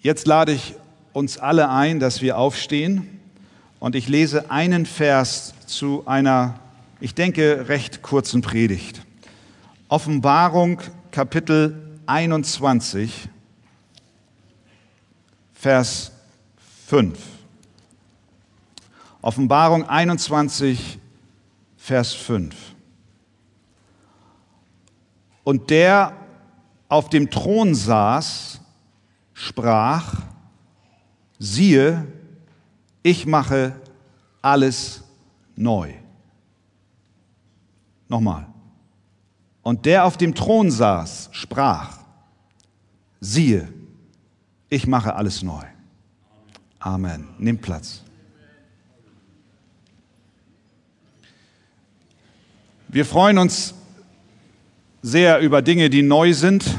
Jetzt lade ich uns alle ein, dass wir aufstehen und ich lese einen Vers zu einer, ich denke, recht kurzen Predigt. Offenbarung Kapitel 21, Vers 5. Offenbarung 21, Vers 5. Und der auf dem Thron saß, sprach, siehe, ich mache alles neu. Nochmal. Und der auf dem Thron saß, sprach, siehe, ich mache alles neu. Amen. Nimm Platz. Wir freuen uns sehr über Dinge, die neu sind.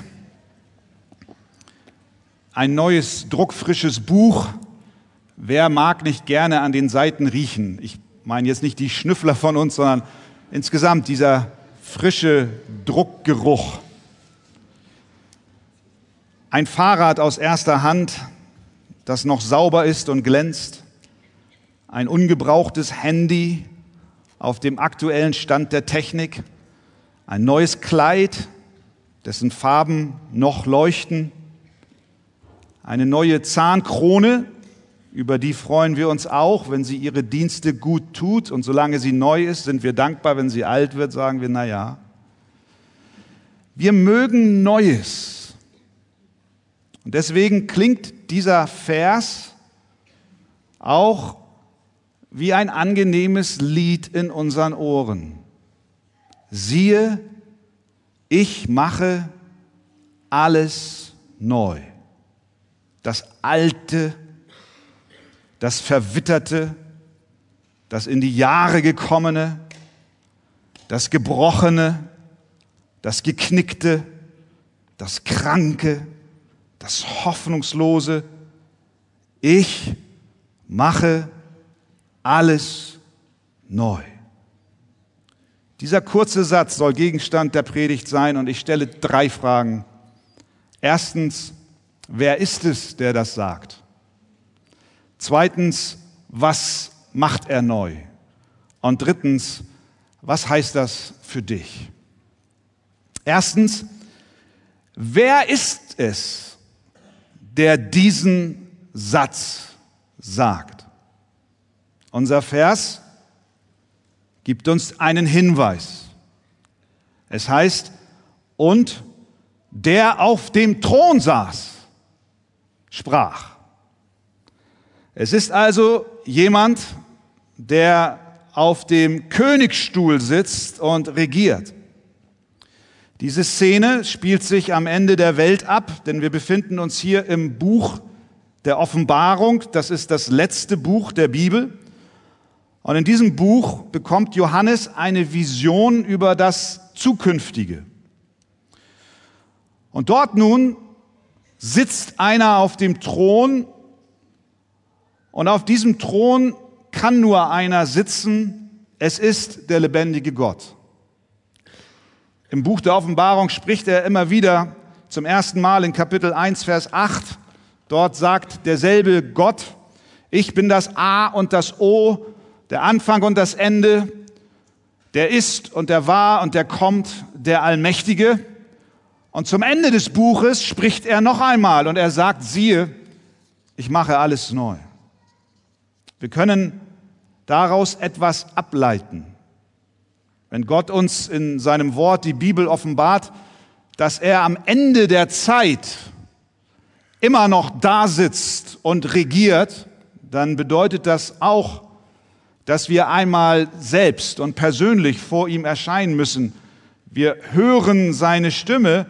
Ein neues, druckfrisches Buch. Wer mag nicht gerne an den Seiten riechen? Ich meine jetzt nicht die Schnüffler von uns, sondern insgesamt dieser frische Druckgeruch. Ein Fahrrad aus erster Hand, das noch sauber ist und glänzt. Ein ungebrauchtes Handy, auf dem aktuellen Stand der Technik, ein neues Kleid, dessen Farben noch leuchten, eine neue Zahnkrone, über die freuen wir uns auch, wenn sie ihre Dienste gut tut. Und solange sie neu ist, sind wir dankbar. Wenn sie alt wird, sagen wir, na ja. Wir mögen Neues. Und deswegen klingt dieser Vers auch wie ein angenehmes Lied in unseren Ohren. Siehe, ich mache alles neu. Das Alte, das Verwitterte, das in die Jahre gekommene, das Gebrochene, das Geknickte, das Kranke, das Hoffnungslose. Ich mache alles neu. Dieser kurze Satz soll Gegenstand der Predigt sein und ich stelle drei Fragen. Erstens, wer ist es, der das sagt? Zweitens, was macht er neu? Und drittens, was heißt das für dich? Erstens, wer ist es, der diesen Satz sagt? Unser Vers gibt uns einen Hinweis. Es heißt, und der auf dem Thron saß, sprach. Es ist also jemand, der auf dem Königsstuhl sitzt und regiert. Diese Szene spielt sich am Ende der Welt ab, denn wir befinden uns hier im Buch der Offenbarung. Das ist das letzte Buch der Bibel. Und in diesem Buch bekommt Johannes eine Vision über das Zukünftige. Und dort nun sitzt einer auf dem Thron und auf diesem Thron kann nur einer sitzen, es ist der lebendige Gott. Im Buch der Offenbarung spricht er immer wieder zum ersten Mal in Kapitel 1, Vers 8. Dort sagt derselbe Gott, ich bin das A und das O, der Anfang und das Ende, der ist und der war und der kommt, der Allmächtige. Und zum Ende des Buches spricht er noch einmal und er sagt, siehe, ich mache alles neu. Wir können daraus etwas ableiten. Wenn Gott uns in seinem Wort die Bibel offenbart, dass er am Ende der Zeit immer noch da sitzt und regiert, dann bedeutet das auch, dass wir einmal selbst und persönlich vor ihm erscheinen müssen. Wir hören seine Stimme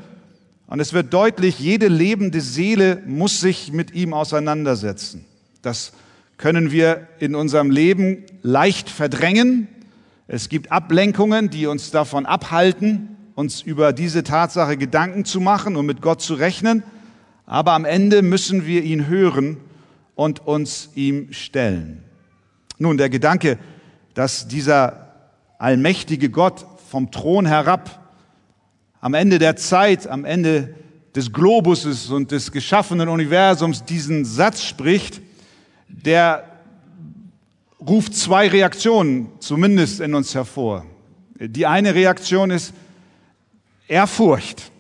und es wird deutlich, jede lebende Seele muss sich mit ihm auseinandersetzen. Das können wir in unserem Leben leicht verdrängen. Es gibt Ablenkungen, die uns davon abhalten, uns über diese Tatsache Gedanken zu machen und mit Gott zu rechnen. Aber am Ende müssen wir ihn hören und uns ihm stellen. Nun, der Gedanke, dass dieser allmächtige Gott vom Thron herab am Ende der Zeit, am Ende des Globuses und des geschaffenen Universums diesen Satz spricht, der ruft zwei Reaktionen zumindest in uns hervor. Die eine Reaktion ist Ehrfurcht.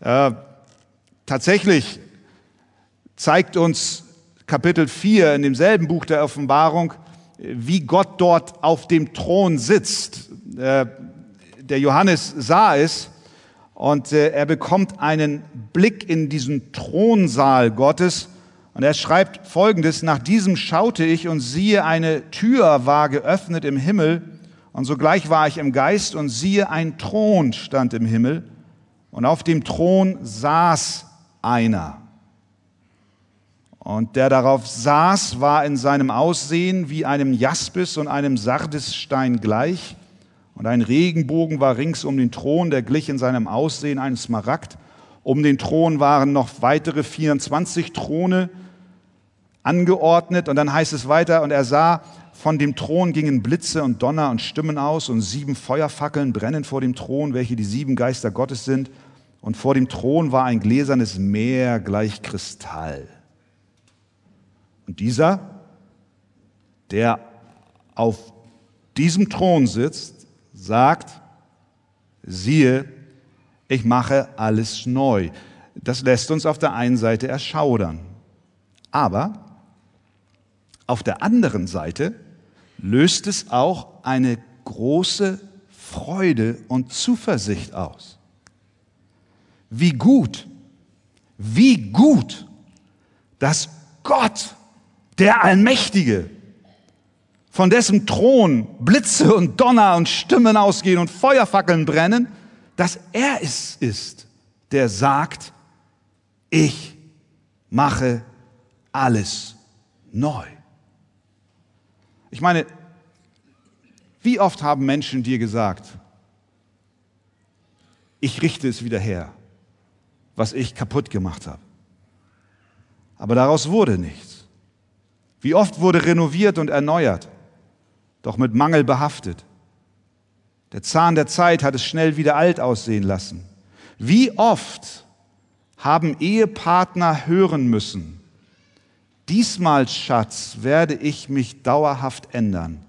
Äh, tatsächlich zeigt uns Kapitel 4 in demselben Buch der Offenbarung, wie Gott dort auf dem Thron sitzt. Äh, der Johannes sah es und äh, er bekommt einen Blick in diesen Thronsaal Gottes und er schreibt Folgendes, nach diesem schaute ich und siehe, eine Tür war geöffnet im Himmel und sogleich war ich im Geist und siehe, ein Thron stand im Himmel und auf dem Thron saß einer. Und der darauf saß, war in seinem Aussehen wie einem Jaspis und einem Sardisstein gleich. Und ein Regenbogen war rings um den Thron, der glich in seinem Aussehen einem Smaragd. Um den Thron waren noch weitere 24 Throne angeordnet. Und dann heißt es weiter, und er sah, von dem Thron gingen Blitze und Donner und Stimmen aus und sieben Feuerfackeln brennen vor dem Thron, welche die sieben Geister Gottes sind. Und vor dem Thron war ein gläsernes Meer gleich Kristall. Und dieser, der auf diesem Thron sitzt, sagt, siehe, ich mache alles neu. Das lässt uns auf der einen Seite erschaudern. Aber auf der anderen Seite löst es auch eine große Freude und Zuversicht aus. Wie gut, wie gut, dass Gott, der Allmächtige, von dessen Thron Blitze und Donner und Stimmen ausgehen und Feuerfackeln brennen, dass er es ist, der sagt, ich mache alles neu. Ich meine, wie oft haben Menschen dir gesagt, ich richte es wieder her, was ich kaputt gemacht habe. Aber daraus wurde nichts. Wie oft wurde renoviert und erneuert, doch mit Mangel behaftet. Der Zahn der Zeit hat es schnell wieder alt aussehen lassen. Wie oft haben Ehepartner hören müssen, diesmal, Schatz, werde ich mich dauerhaft ändern.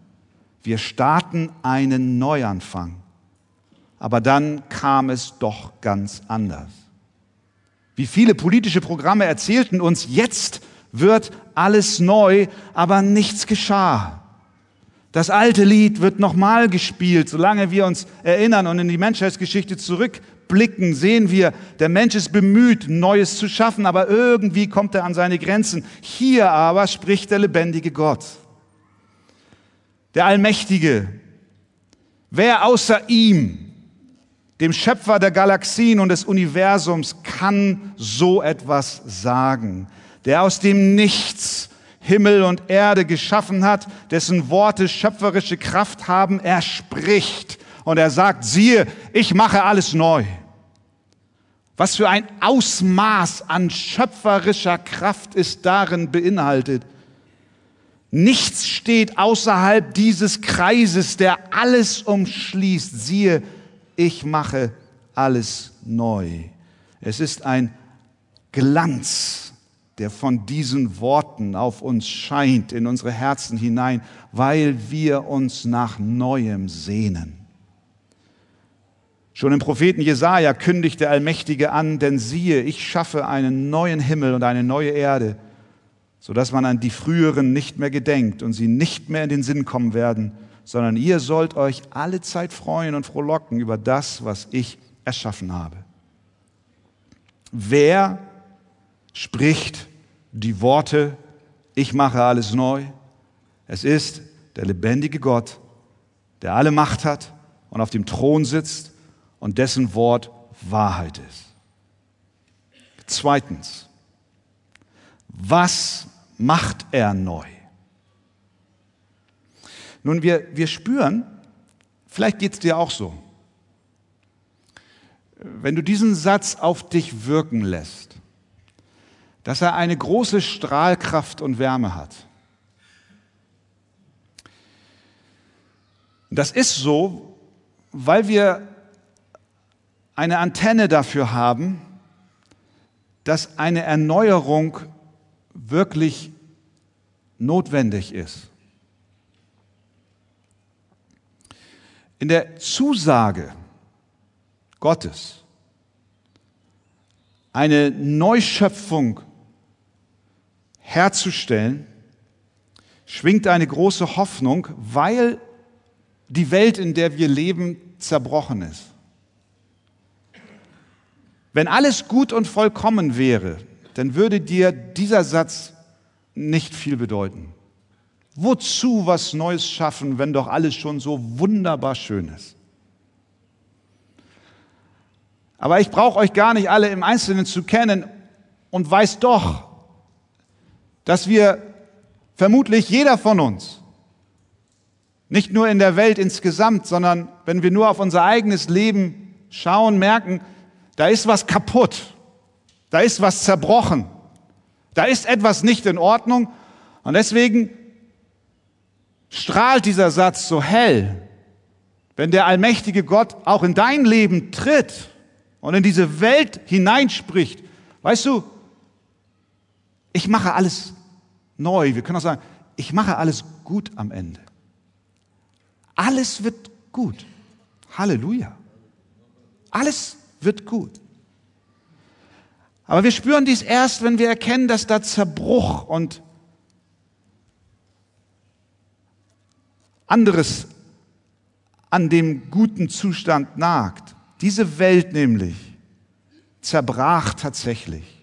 Wir starten einen Neuanfang. Aber dann kam es doch ganz anders. Wie viele politische Programme erzählten uns, jetzt wird alles neu, aber nichts geschah. Das alte Lied wird nochmal gespielt, solange wir uns erinnern und in die Menschheitsgeschichte zurückblicken, sehen wir, der Mensch ist bemüht, Neues zu schaffen, aber irgendwie kommt er an seine Grenzen. Hier aber spricht der lebendige Gott, der Allmächtige. Wer außer ihm dem Schöpfer der Galaxien und des Universums kann so etwas sagen, der aus dem Nichts Himmel und Erde geschaffen hat, dessen Worte schöpferische Kraft haben, er spricht und er sagt, siehe, ich mache alles neu. Was für ein Ausmaß an schöpferischer Kraft ist darin beinhaltet. Nichts steht außerhalb dieses Kreises, der alles umschließt. Siehe, ich mache alles neu. Es ist ein Glanz, der von diesen Worten auf uns scheint, in unsere Herzen hinein, weil wir uns nach Neuem sehnen. Schon im Propheten Jesaja kündigt der Allmächtige an, denn siehe, ich schaffe einen neuen Himmel und eine neue Erde, sodass man an die früheren nicht mehr gedenkt und sie nicht mehr in den Sinn kommen werden sondern ihr sollt euch alle Zeit freuen und frohlocken über das, was ich erschaffen habe. Wer spricht die Worte, ich mache alles neu? Es ist der lebendige Gott, der alle Macht hat und auf dem Thron sitzt und dessen Wort Wahrheit ist. Zweitens, was macht er neu? Nun, wir, wir spüren, vielleicht geht es dir auch so, wenn du diesen Satz auf dich wirken lässt, dass er eine große Strahlkraft und Wärme hat. Das ist so, weil wir eine Antenne dafür haben, dass eine Erneuerung wirklich notwendig ist. In der Zusage Gottes eine Neuschöpfung herzustellen, schwingt eine große Hoffnung, weil die Welt, in der wir leben, zerbrochen ist. Wenn alles gut und vollkommen wäre, dann würde dir dieser Satz nicht viel bedeuten. Wozu was Neues schaffen, wenn doch alles schon so wunderbar schön ist? Aber ich brauche euch gar nicht alle im Einzelnen zu kennen und weiß doch, dass wir vermutlich jeder von uns, nicht nur in der Welt insgesamt, sondern wenn wir nur auf unser eigenes Leben schauen, merken, da ist was kaputt, da ist was zerbrochen, da ist etwas nicht in Ordnung und deswegen strahlt dieser Satz so hell, wenn der allmächtige Gott auch in dein Leben tritt und in diese Welt hineinspricht. Weißt du, ich mache alles neu. Wir können auch sagen, ich mache alles gut am Ende. Alles wird gut. Halleluja. Alles wird gut. Aber wir spüren dies erst, wenn wir erkennen, dass da Zerbruch und anderes an dem guten Zustand nagt. Diese Welt nämlich zerbrach tatsächlich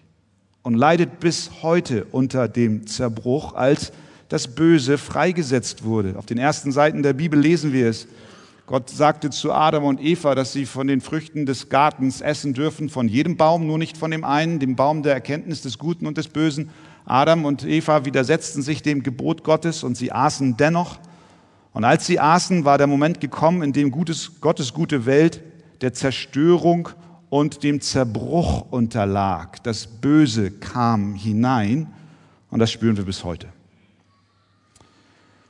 und leidet bis heute unter dem Zerbruch, als das Böse freigesetzt wurde. Auf den ersten Seiten der Bibel lesen wir es. Gott sagte zu Adam und Eva, dass sie von den Früchten des Gartens essen dürfen, von jedem Baum, nur nicht von dem einen, dem Baum der Erkenntnis des Guten und des Bösen. Adam und Eva widersetzten sich dem Gebot Gottes und sie aßen dennoch. Und als sie aßen, war der Moment gekommen, in dem Gottes gute Welt der Zerstörung und dem Zerbruch unterlag. Das Böse kam hinein und das spüren wir bis heute.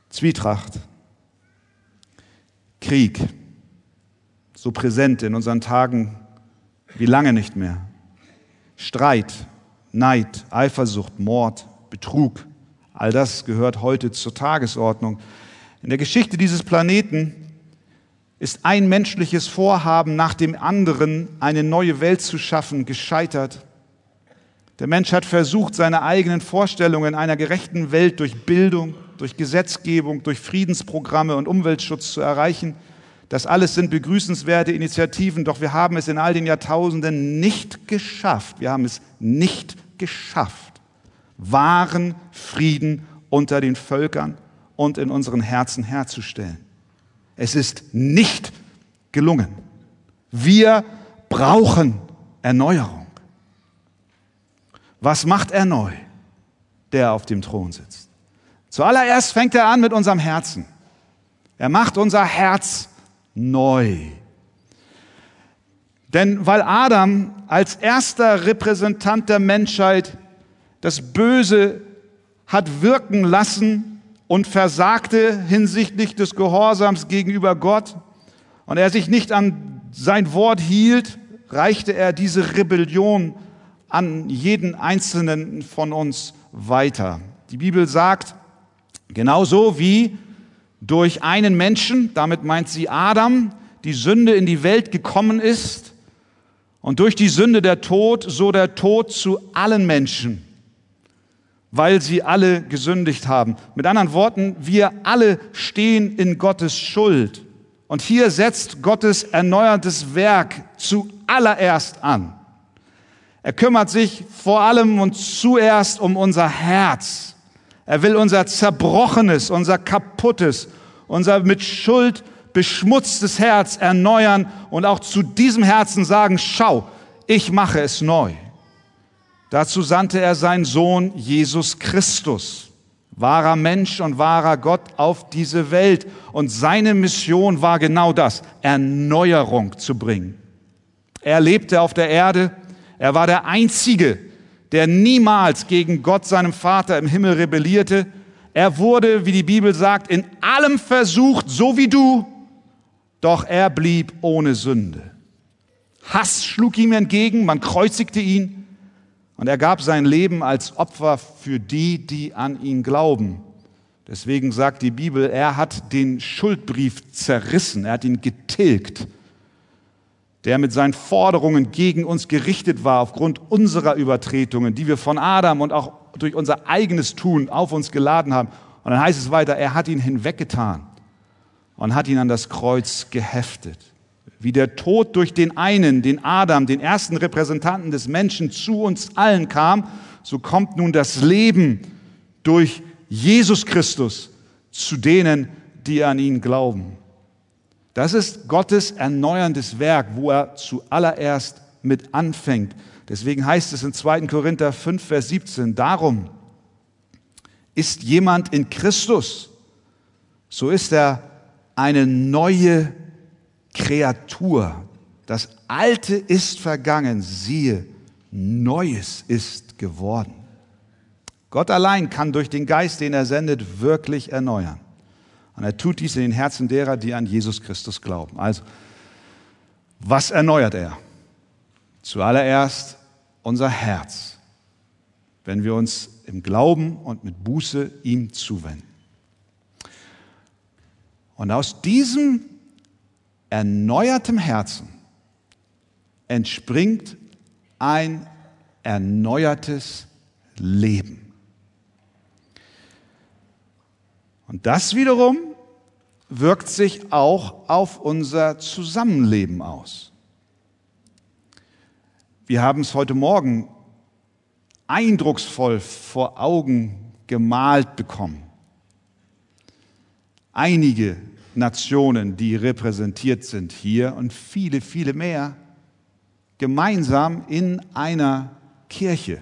Zwietracht, Krieg, so präsent in unseren Tagen wie lange nicht mehr. Streit, Neid, Eifersucht, Mord, Betrug, all das gehört heute zur Tagesordnung. In der Geschichte dieses Planeten ist ein menschliches Vorhaben nach dem anderen, eine neue Welt zu schaffen, gescheitert. Der Mensch hat versucht, seine eigenen Vorstellungen einer gerechten Welt durch Bildung, durch Gesetzgebung, durch Friedensprogramme und Umweltschutz zu erreichen. Das alles sind begrüßenswerte Initiativen, doch wir haben es in all den Jahrtausenden nicht geschafft. Wir haben es nicht geschafft, wahren Frieden unter den Völkern und in unseren Herzen herzustellen. Es ist nicht gelungen. Wir brauchen Erneuerung. Was macht er neu, der auf dem Thron sitzt? Zuallererst fängt er an mit unserem Herzen. Er macht unser Herz neu. Denn weil Adam als erster Repräsentant der Menschheit das Böse hat wirken lassen und versagte hinsichtlich des Gehorsams gegenüber Gott und er sich nicht an sein Wort hielt, reichte er diese Rebellion an jeden einzelnen von uns weiter. Die Bibel sagt, Genauso wie durch einen Menschen, damit meint sie Adam, die Sünde in die Welt gekommen ist und durch die Sünde der Tod, so der Tod zu allen Menschen, weil sie alle gesündigt haben. Mit anderen Worten, wir alle stehen in Gottes Schuld. Und hier setzt Gottes erneuertes Werk zuallererst an. Er kümmert sich vor allem und zuerst um unser Herz. Er will unser zerbrochenes, unser kaputtes, unser mit Schuld beschmutztes Herz erneuern und auch zu diesem Herzen sagen, schau, ich mache es neu. Dazu sandte er seinen Sohn Jesus Christus, wahrer Mensch und wahrer Gott auf diese Welt. Und seine Mission war genau das, Erneuerung zu bringen. Er lebte auf der Erde, er war der Einzige, der niemals gegen Gott, seinem Vater im Himmel rebellierte. Er wurde, wie die Bibel sagt, in allem versucht, so wie du, doch er blieb ohne Sünde. Hass schlug ihm entgegen, man kreuzigte ihn Und er gab sein Leben als Opfer für die, die an ihn glauben. Deswegen sagt die Bibel, er hat den Schuldbrief zerrissen, er hat ihn getilgt, der mit seinen Forderungen gegen uns gerichtet war aufgrund unserer Übertretungen, die wir von Adam und auch durch unser eigenes Tun auf uns geladen haben. Und dann heißt es weiter, er hat ihn hinweggetan und hat ihn an das Kreuz geheftet. Wie der Tod durch den einen, den Adam, den ersten Repräsentanten des Menschen zu uns allen kam, so kommt nun das Leben durch Jesus Christus zu denen, die an ihn glauben. Das ist Gottes erneuerndes Werk, wo er zuallererst mit anfängt. Deswegen heißt es in 2. Korinther 5, Vers 17, darum ist jemand in Christus, so ist er eine neue Kreatur. Das Alte ist vergangen, siehe, Neues ist geworden. Gott allein kann durch den Geist, den er sendet, wirklich erneuern. Und er tut dies in den Herzen derer, die an Jesus Christus glauben. Also, was erneuert er? Zuallererst unser Herz, wenn wir uns im Glauben und mit Buße ihm zuwenden. Und aus diesem erneuertem Herzen entspringt ein erneuertes Leben. Und das wiederum wirkt sich auch auf unser Zusammenleben aus. Wir haben es heute Morgen eindrucksvoll vor Augen gemalt bekommen. Einige Nationen, die repräsentiert sind hier und viele, viele mehr, gemeinsam in einer Kirche.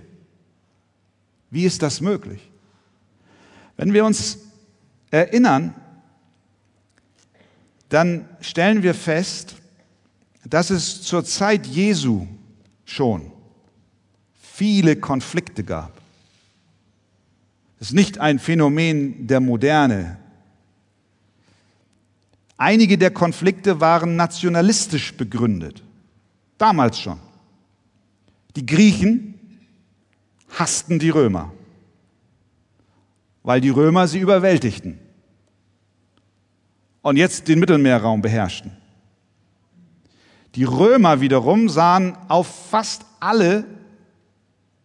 Wie ist das möglich? Wenn wir uns erinnern, dann stellen wir fest, dass es zur Zeit Jesu schon viele Konflikte gab. Es ist nicht ein Phänomen der Moderne, Einige der Konflikte waren nationalistisch begründet. Damals schon. Die Griechen hassten die Römer, weil die Römer sie überwältigten und jetzt den Mittelmeerraum beherrschten. Die Römer wiederum sahen auf fast alle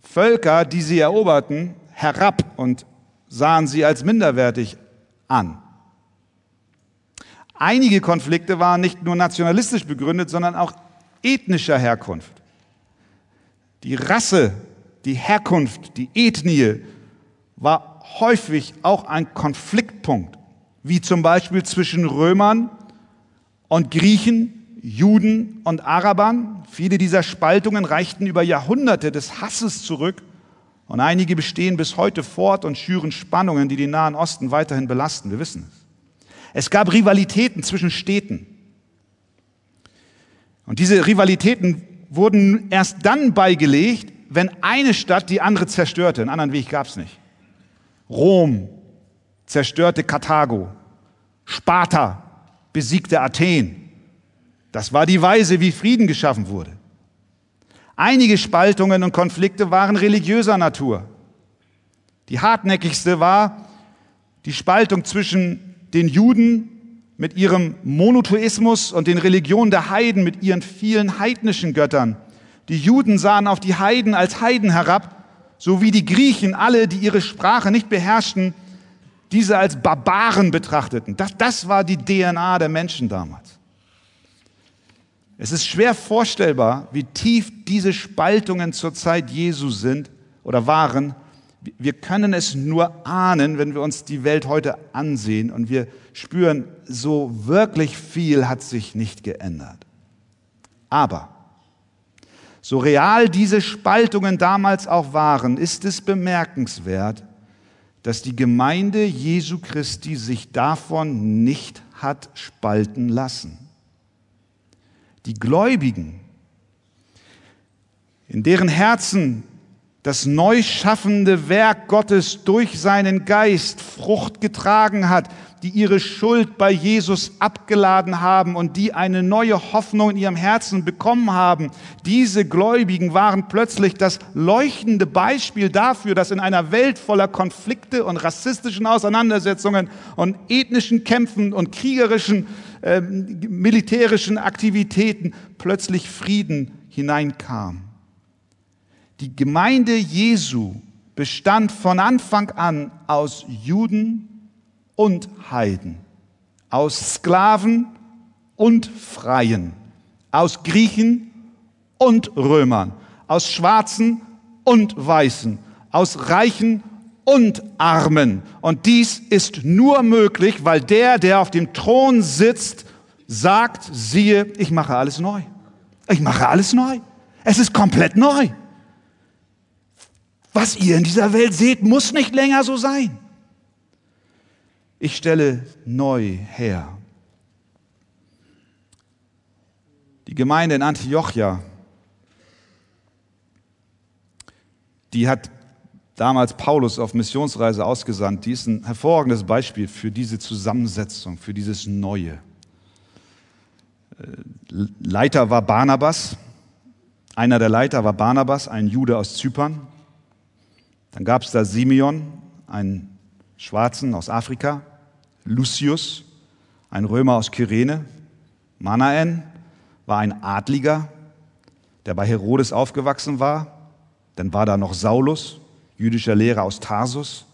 Völker, die sie eroberten, herab und sahen sie als minderwertig an. Einige Konflikte waren nicht nur nationalistisch begründet, sondern auch ethnischer Herkunft. Die Rasse, die Herkunft, die Ethnie war häufig auch ein Konfliktpunkt, wie zum Beispiel zwischen Römern und Griechen, Juden und Arabern. Viele dieser Spaltungen reichten über Jahrhunderte des Hasses zurück und einige bestehen bis heute fort und schüren Spannungen, die den Nahen Osten weiterhin belasten. Wir wissen es. Es gab Rivalitäten zwischen Städten. Und diese Rivalitäten wurden erst dann beigelegt, wenn eine Stadt die andere zerstörte. Einen anderen Weg gab es nicht. Rom zerstörte Karthago. Sparta besiegte Athen. Das war die Weise, wie Frieden geschaffen wurde. Einige Spaltungen und Konflikte waren religiöser Natur. Die hartnäckigste war die Spaltung zwischen den Juden mit ihrem Monotheismus und den Religionen der Heiden mit ihren vielen heidnischen Göttern. Die Juden sahen auf die Heiden als Heiden herab, so wie die Griechen alle, die ihre Sprache nicht beherrschten, diese als Barbaren betrachteten. Das, das war die DNA der Menschen damals. Es ist schwer vorstellbar, wie tief diese Spaltungen zur Zeit Jesu sind oder waren wir können es nur ahnen, wenn wir uns die Welt heute ansehen und wir spüren, so wirklich viel hat sich nicht geändert. Aber so real diese Spaltungen damals auch waren, ist es bemerkenswert, dass die Gemeinde Jesu Christi sich davon nicht hat spalten lassen. Die Gläubigen, in deren Herzen das neu schaffende Werk Gottes durch seinen Geist Frucht getragen hat, die ihre Schuld bei Jesus abgeladen haben und die eine neue Hoffnung in ihrem Herzen bekommen haben. Diese Gläubigen waren plötzlich das leuchtende Beispiel dafür, dass in einer Welt voller Konflikte und rassistischen Auseinandersetzungen und ethnischen Kämpfen und kriegerischen, äh, militärischen Aktivitäten plötzlich Frieden hineinkam. Die Gemeinde Jesu bestand von Anfang an aus Juden und Heiden, aus Sklaven und Freien, aus Griechen und Römern, aus Schwarzen und Weißen, aus Reichen und Armen. Und dies ist nur möglich, weil der, der auf dem Thron sitzt, sagt, siehe, ich mache alles neu. Ich mache alles neu. Es ist komplett neu. Was ihr in dieser Welt seht, muss nicht länger so sein. Ich stelle neu her. Die Gemeinde in Antiochia, die hat damals Paulus auf Missionsreise ausgesandt, die ist ein hervorragendes Beispiel für diese Zusammensetzung, für dieses Neue. Äh, Leiter war Barnabas, einer der Leiter war Barnabas, ein Jude aus Zypern. Dann gab es da Simeon, einen Schwarzen aus Afrika. Lucius, ein Römer aus Kyrene. Manaen war ein Adliger, der bei Herodes aufgewachsen war. Dann war da noch Saulus, jüdischer Lehrer aus Tarsus.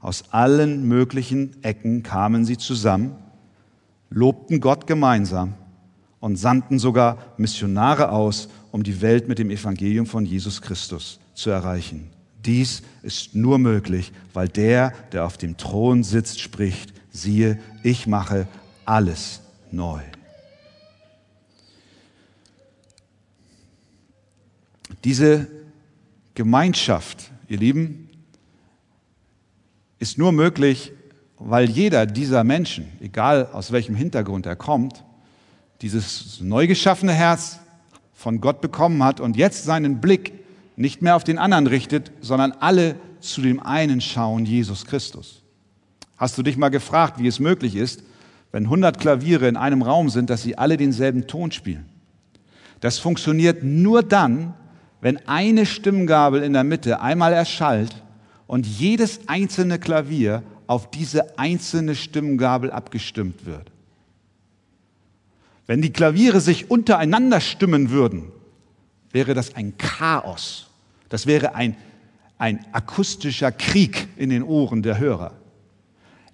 Aus allen möglichen Ecken kamen sie zusammen, lobten Gott gemeinsam und sandten sogar Missionare aus, um die Welt mit dem Evangelium von Jesus Christus zu erreichen. Dies ist nur möglich, weil der, der auf dem Thron sitzt, spricht, siehe, ich mache alles neu. Diese Gemeinschaft, ihr Lieben, ist nur möglich, weil jeder dieser Menschen, egal aus welchem Hintergrund er kommt, dieses neu geschaffene Herz von Gott bekommen hat und jetzt seinen Blick nicht mehr auf den anderen richtet, sondern alle zu dem einen schauen, Jesus Christus. Hast du dich mal gefragt, wie es möglich ist, wenn 100 Klaviere in einem Raum sind, dass sie alle denselben Ton spielen? Das funktioniert nur dann, wenn eine Stimmgabel in der Mitte einmal erschallt und jedes einzelne Klavier auf diese einzelne Stimmgabel abgestimmt wird. Wenn die Klaviere sich untereinander stimmen würden, wäre das ein Chaos. Das wäre ein, ein akustischer Krieg in den Ohren der Hörer.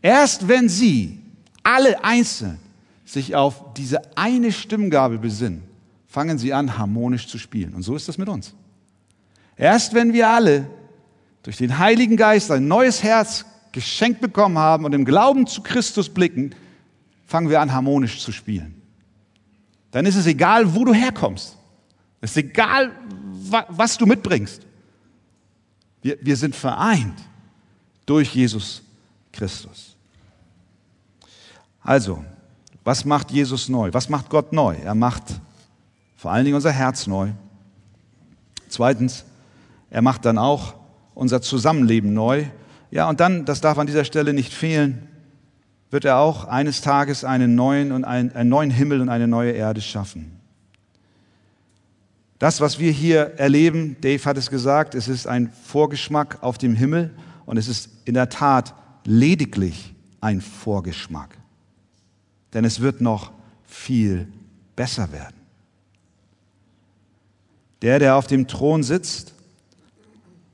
Erst wenn sie alle einzeln sich auf diese eine Stimmgabel besinnen, fangen sie an, harmonisch zu spielen. Und so ist das mit uns. Erst wenn wir alle durch den Heiligen Geist ein neues Herz geschenkt bekommen haben und im Glauben zu Christus blicken, fangen wir an, harmonisch zu spielen. Dann ist es egal, wo du herkommst. Es ist egal, was du mitbringst. Wir, wir sind vereint durch Jesus Christus. Also, was macht Jesus neu? Was macht Gott neu? Er macht vor allen Dingen unser Herz neu. Zweitens, er macht dann auch unser Zusammenleben neu. Ja, und dann, das darf an dieser Stelle nicht fehlen, wird er auch eines Tages einen neuen, und einen, einen neuen Himmel und eine neue Erde schaffen. Das, was wir hier erleben, Dave hat es gesagt, es ist ein Vorgeschmack auf dem Himmel und es ist in der Tat lediglich ein Vorgeschmack denn es wird noch viel besser werden. Der, der auf dem Thron sitzt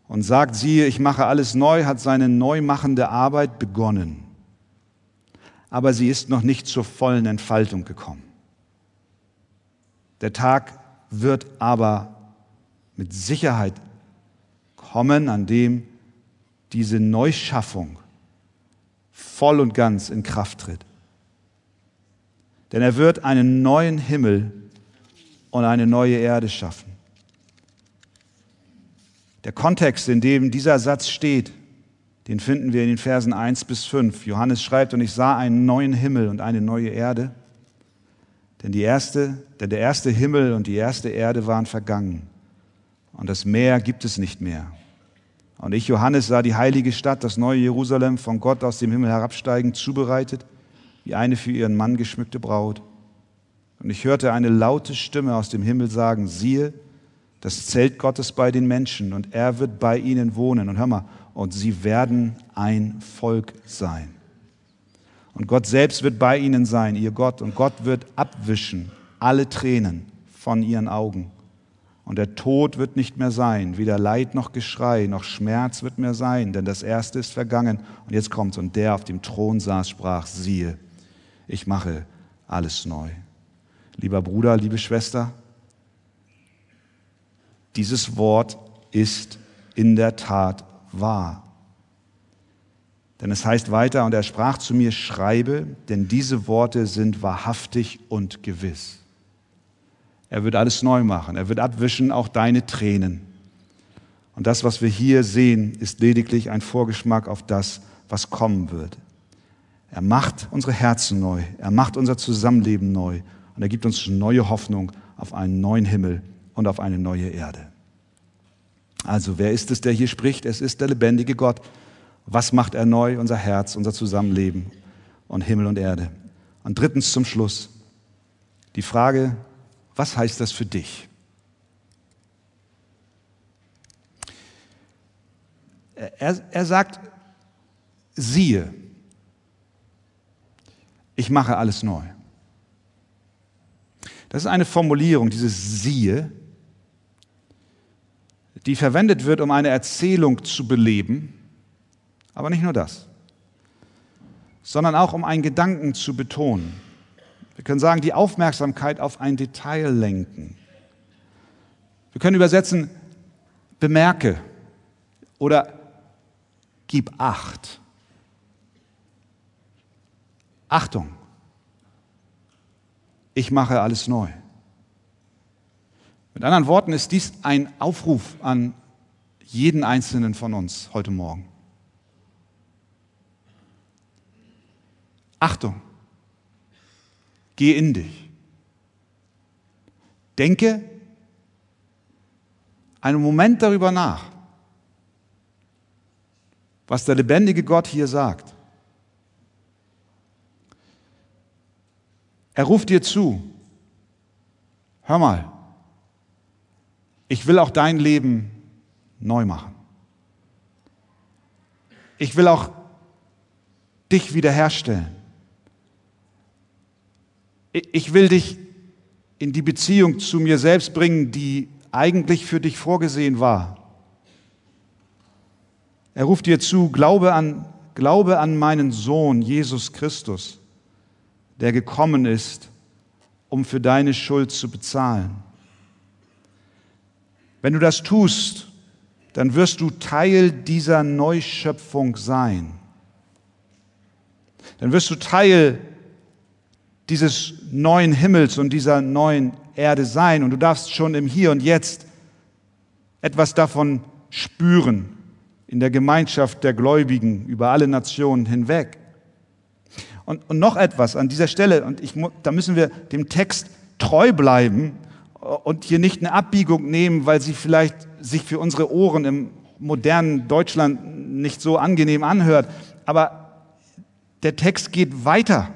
und sagt, siehe, ich mache alles neu, hat seine neumachende Arbeit begonnen. Aber sie ist noch nicht zur vollen Entfaltung gekommen. Der Tag wird aber mit Sicherheit kommen, an dem diese Neuschaffung voll und ganz in Kraft tritt. Denn er wird einen neuen Himmel und eine neue Erde schaffen. Der Kontext, in dem dieser Satz steht, den finden wir in den Versen 1 bis 5. Johannes schreibt, und ich sah einen neuen Himmel und eine neue Erde. Denn, die erste, denn der erste Himmel und die erste Erde waren vergangen. Und das Meer gibt es nicht mehr. Und ich, Johannes, sah die heilige Stadt, das neue Jerusalem, von Gott aus dem Himmel herabsteigen, zubereitet, wie eine für ihren Mann geschmückte Braut. Und ich hörte eine laute Stimme aus dem Himmel sagen, siehe, das Zelt Gottes bei den Menschen und er wird bei ihnen wohnen. Und hör mal, und sie werden ein Volk sein. Und Gott selbst wird bei ihnen sein, ihr Gott. Und Gott wird abwischen alle Tränen von ihren Augen. Und der Tod wird nicht mehr sein, weder Leid noch Geschrei noch Schmerz wird mehr sein, denn das Erste ist vergangen. Und jetzt kommt's. Und der auf dem Thron saß, sprach, siehe, ich mache alles neu. Lieber Bruder, liebe Schwester, dieses Wort ist in der Tat wahr. Denn es heißt weiter, und er sprach zu mir, schreibe, denn diese Worte sind wahrhaftig und gewiss. Er wird alles neu machen. Er wird abwischen auch deine Tränen. Und das, was wir hier sehen, ist lediglich ein Vorgeschmack auf das, was kommen wird. Er macht unsere Herzen neu. Er macht unser Zusammenleben neu. Und er gibt uns neue Hoffnung auf einen neuen Himmel und auf eine neue Erde. Also, wer ist es, der hier spricht? Es ist der lebendige Gott. Was macht er neu? Unser Herz, unser Zusammenleben und Himmel und Erde. Und drittens zum Schluss die Frage, was heißt das für dich? Er, er sagt, siehe, ich mache alles neu. Das ist eine Formulierung, dieses siehe, die verwendet wird, um eine Erzählung zu beleben, aber nicht nur das, sondern auch um einen Gedanken zu betonen. Wir können sagen, die Aufmerksamkeit auf ein Detail lenken. Wir können übersetzen, bemerke oder gib Acht. Achtung, ich mache alles neu. Mit anderen Worten ist dies ein Aufruf an jeden einzelnen von uns heute Morgen. Achtung, Geh in dich. Denke einen Moment darüber nach, was der lebendige Gott hier sagt. Er ruft dir zu, hör mal, ich will auch dein Leben neu machen. Ich will auch dich wiederherstellen ich will dich in die Beziehung zu mir selbst bringen, die eigentlich für dich vorgesehen war. Er ruft dir zu, glaube an, glaube an meinen Sohn Jesus Christus, der gekommen ist, um für deine Schuld zu bezahlen. Wenn du das tust, dann wirst du Teil dieser Neuschöpfung sein. Dann wirst du Teil dieses neuen Himmels und dieser neuen Erde sein. Und du darfst schon im Hier und Jetzt etwas davon spüren in der Gemeinschaft der Gläubigen über alle Nationen hinweg. Und, und noch etwas an dieser Stelle, und ich, da müssen wir dem Text treu bleiben und hier nicht eine Abbiegung nehmen, weil sie vielleicht sich für unsere Ohren im modernen Deutschland nicht so angenehm anhört. Aber der Text geht weiter.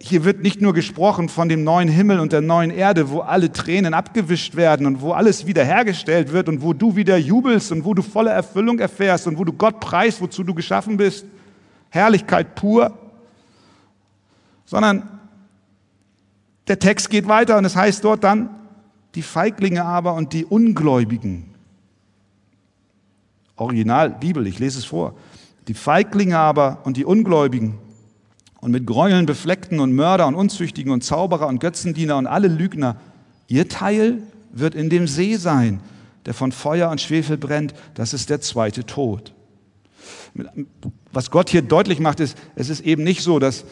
Hier wird nicht nur gesprochen von dem neuen Himmel und der neuen Erde, wo alle Tränen abgewischt werden und wo alles wiederhergestellt wird und wo du wieder jubelst und wo du volle Erfüllung erfährst und wo du Gott preist, wozu du geschaffen bist. Herrlichkeit pur. Sondern der Text geht weiter und es heißt dort dann, die Feiglinge aber und die Ungläubigen. Original Bibel, ich lese es vor. Die Feiglinge aber und die Ungläubigen und mit Gräueln befleckten und Mörder und Unzüchtigen und Zauberer und Götzendiener und alle Lügner. Ihr Teil wird in dem See sein, der von Feuer und Schwefel brennt. Das ist der zweite Tod. Was Gott hier deutlich macht, ist, es ist eben nicht so, dass,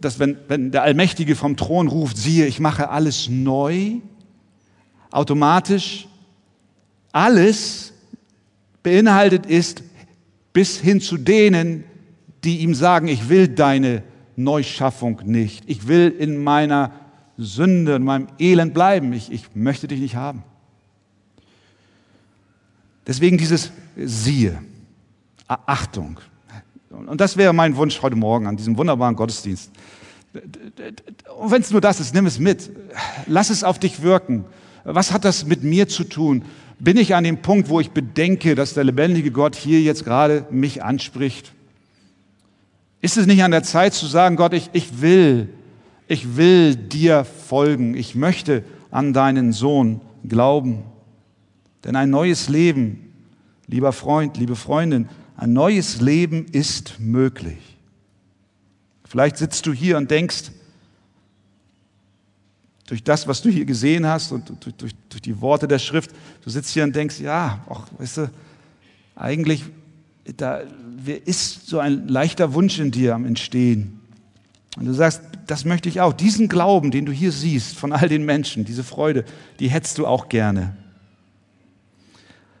dass wenn, wenn der Allmächtige vom Thron ruft, siehe, ich mache alles neu, automatisch alles beinhaltet ist, bis hin zu denen, die ihm sagen, ich will deine Neuschaffung nicht. Ich will in meiner Sünde, in meinem Elend bleiben. Ich, ich möchte dich nicht haben. Deswegen dieses Siehe, Achtung. Und das wäre mein Wunsch heute Morgen an diesem wunderbaren Gottesdienst. Und wenn es nur das ist, nimm es mit. Lass es auf dich wirken. Was hat das mit mir zu tun? Bin ich an dem Punkt, wo ich bedenke, dass der lebendige Gott hier jetzt gerade mich anspricht? Ist es nicht an der Zeit zu sagen, Gott, ich, ich will, ich will dir folgen. Ich möchte an deinen Sohn glauben. Denn ein neues Leben, lieber Freund, liebe Freundin, ein neues Leben ist möglich. Vielleicht sitzt du hier und denkst, durch das, was du hier gesehen hast und durch, durch, durch die Worte der Schrift, du sitzt hier und denkst, ja, ach, weißt du, eigentlich, da ist so ein leichter Wunsch in dir am Entstehen. Und du sagst, das möchte ich auch. Diesen Glauben, den du hier siehst von all den Menschen, diese Freude, die hättest du auch gerne.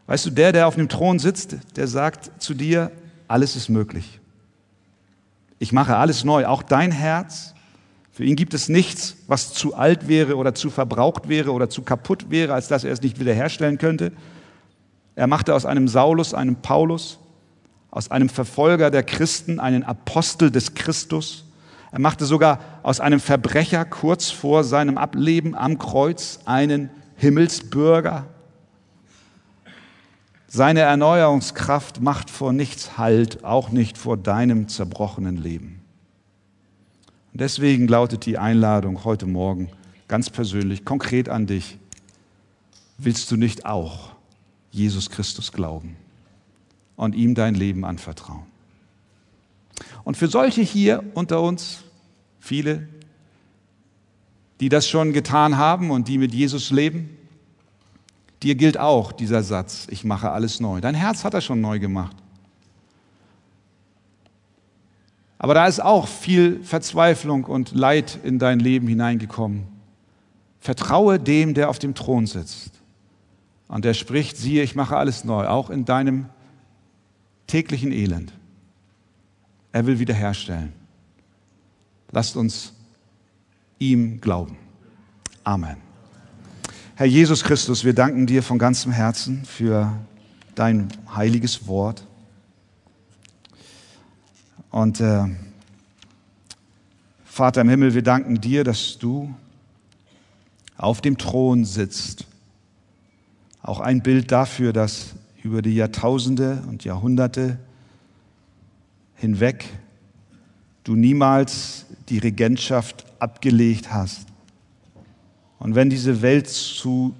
Weißt du, der, der auf dem Thron sitzt, der sagt zu dir, alles ist möglich. Ich mache alles neu, auch dein Herz, für ihn gibt es nichts, was zu alt wäre oder zu verbraucht wäre oder zu kaputt wäre, als dass er es nicht wiederherstellen könnte. Er machte aus einem Saulus einen Paulus, aus einem Verfolger der Christen einen Apostel des Christus. Er machte sogar aus einem Verbrecher kurz vor seinem Ableben am Kreuz einen Himmelsbürger. Seine Erneuerungskraft macht vor nichts Halt, auch nicht vor deinem zerbrochenen Leben. Und deswegen lautet die Einladung heute Morgen ganz persönlich, konkret an dich. Willst du nicht auch Jesus Christus glauben und ihm dein Leben anvertrauen? Und für solche hier unter uns, viele, die das schon getan haben und die mit Jesus leben, dir gilt auch dieser Satz, ich mache alles neu. Dein Herz hat er schon neu gemacht. Aber da ist auch viel Verzweiflung und Leid in dein Leben hineingekommen. Vertraue dem, der auf dem Thron sitzt. Und der spricht, siehe, ich mache alles neu, auch in deinem täglichen Elend. Er will wiederherstellen. Lasst uns ihm glauben. Amen. Herr Jesus Christus, wir danken dir von ganzem Herzen für dein heiliges Wort. Und äh, Vater im Himmel, wir danken dir, dass du auf dem Thron sitzt. Auch ein Bild dafür, dass über die Jahrtausende und Jahrhunderte hinweg du niemals die Regentschaft abgelegt hast. Und wenn diese Welt zu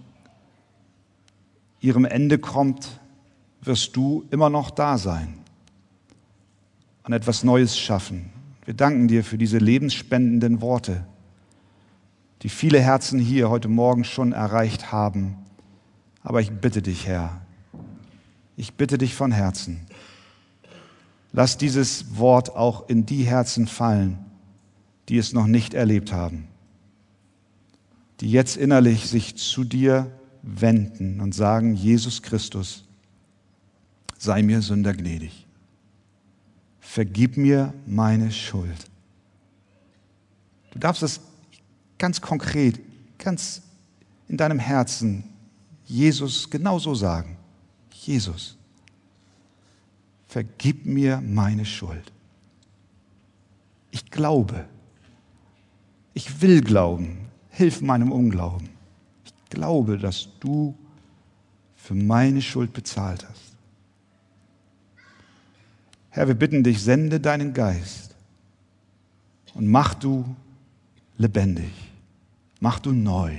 ihrem Ende kommt, wirst du immer noch da sein und etwas Neues schaffen. Wir danken dir für diese lebensspendenden Worte, die viele Herzen hier heute Morgen schon erreicht haben. Aber ich bitte dich, Herr, ich bitte dich von Herzen, lass dieses Wort auch in die Herzen fallen, die es noch nicht erlebt haben, die jetzt innerlich sich zu dir wenden und sagen, Jesus Christus, sei mir Sünder gnädig vergib mir meine Schuld. Du darfst es ganz konkret, ganz in deinem Herzen Jesus genauso sagen. Jesus, vergib mir meine Schuld. Ich glaube. Ich will glauben. Hilf meinem Unglauben. Ich glaube, dass du für meine Schuld bezahlt hast. Herr, wir bitten dich, sende deinen Geist und mach du lebendig, mach du neu,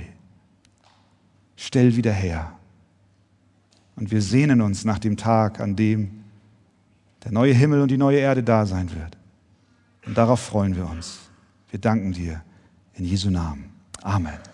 stell wieder her. Und wir sehnen uns nach dem Tag, an dem der neue Himmel und die neue Erde da sein wird. Und darauf freuen wir uns. Wir danken dir in Jesu Namen. Amen.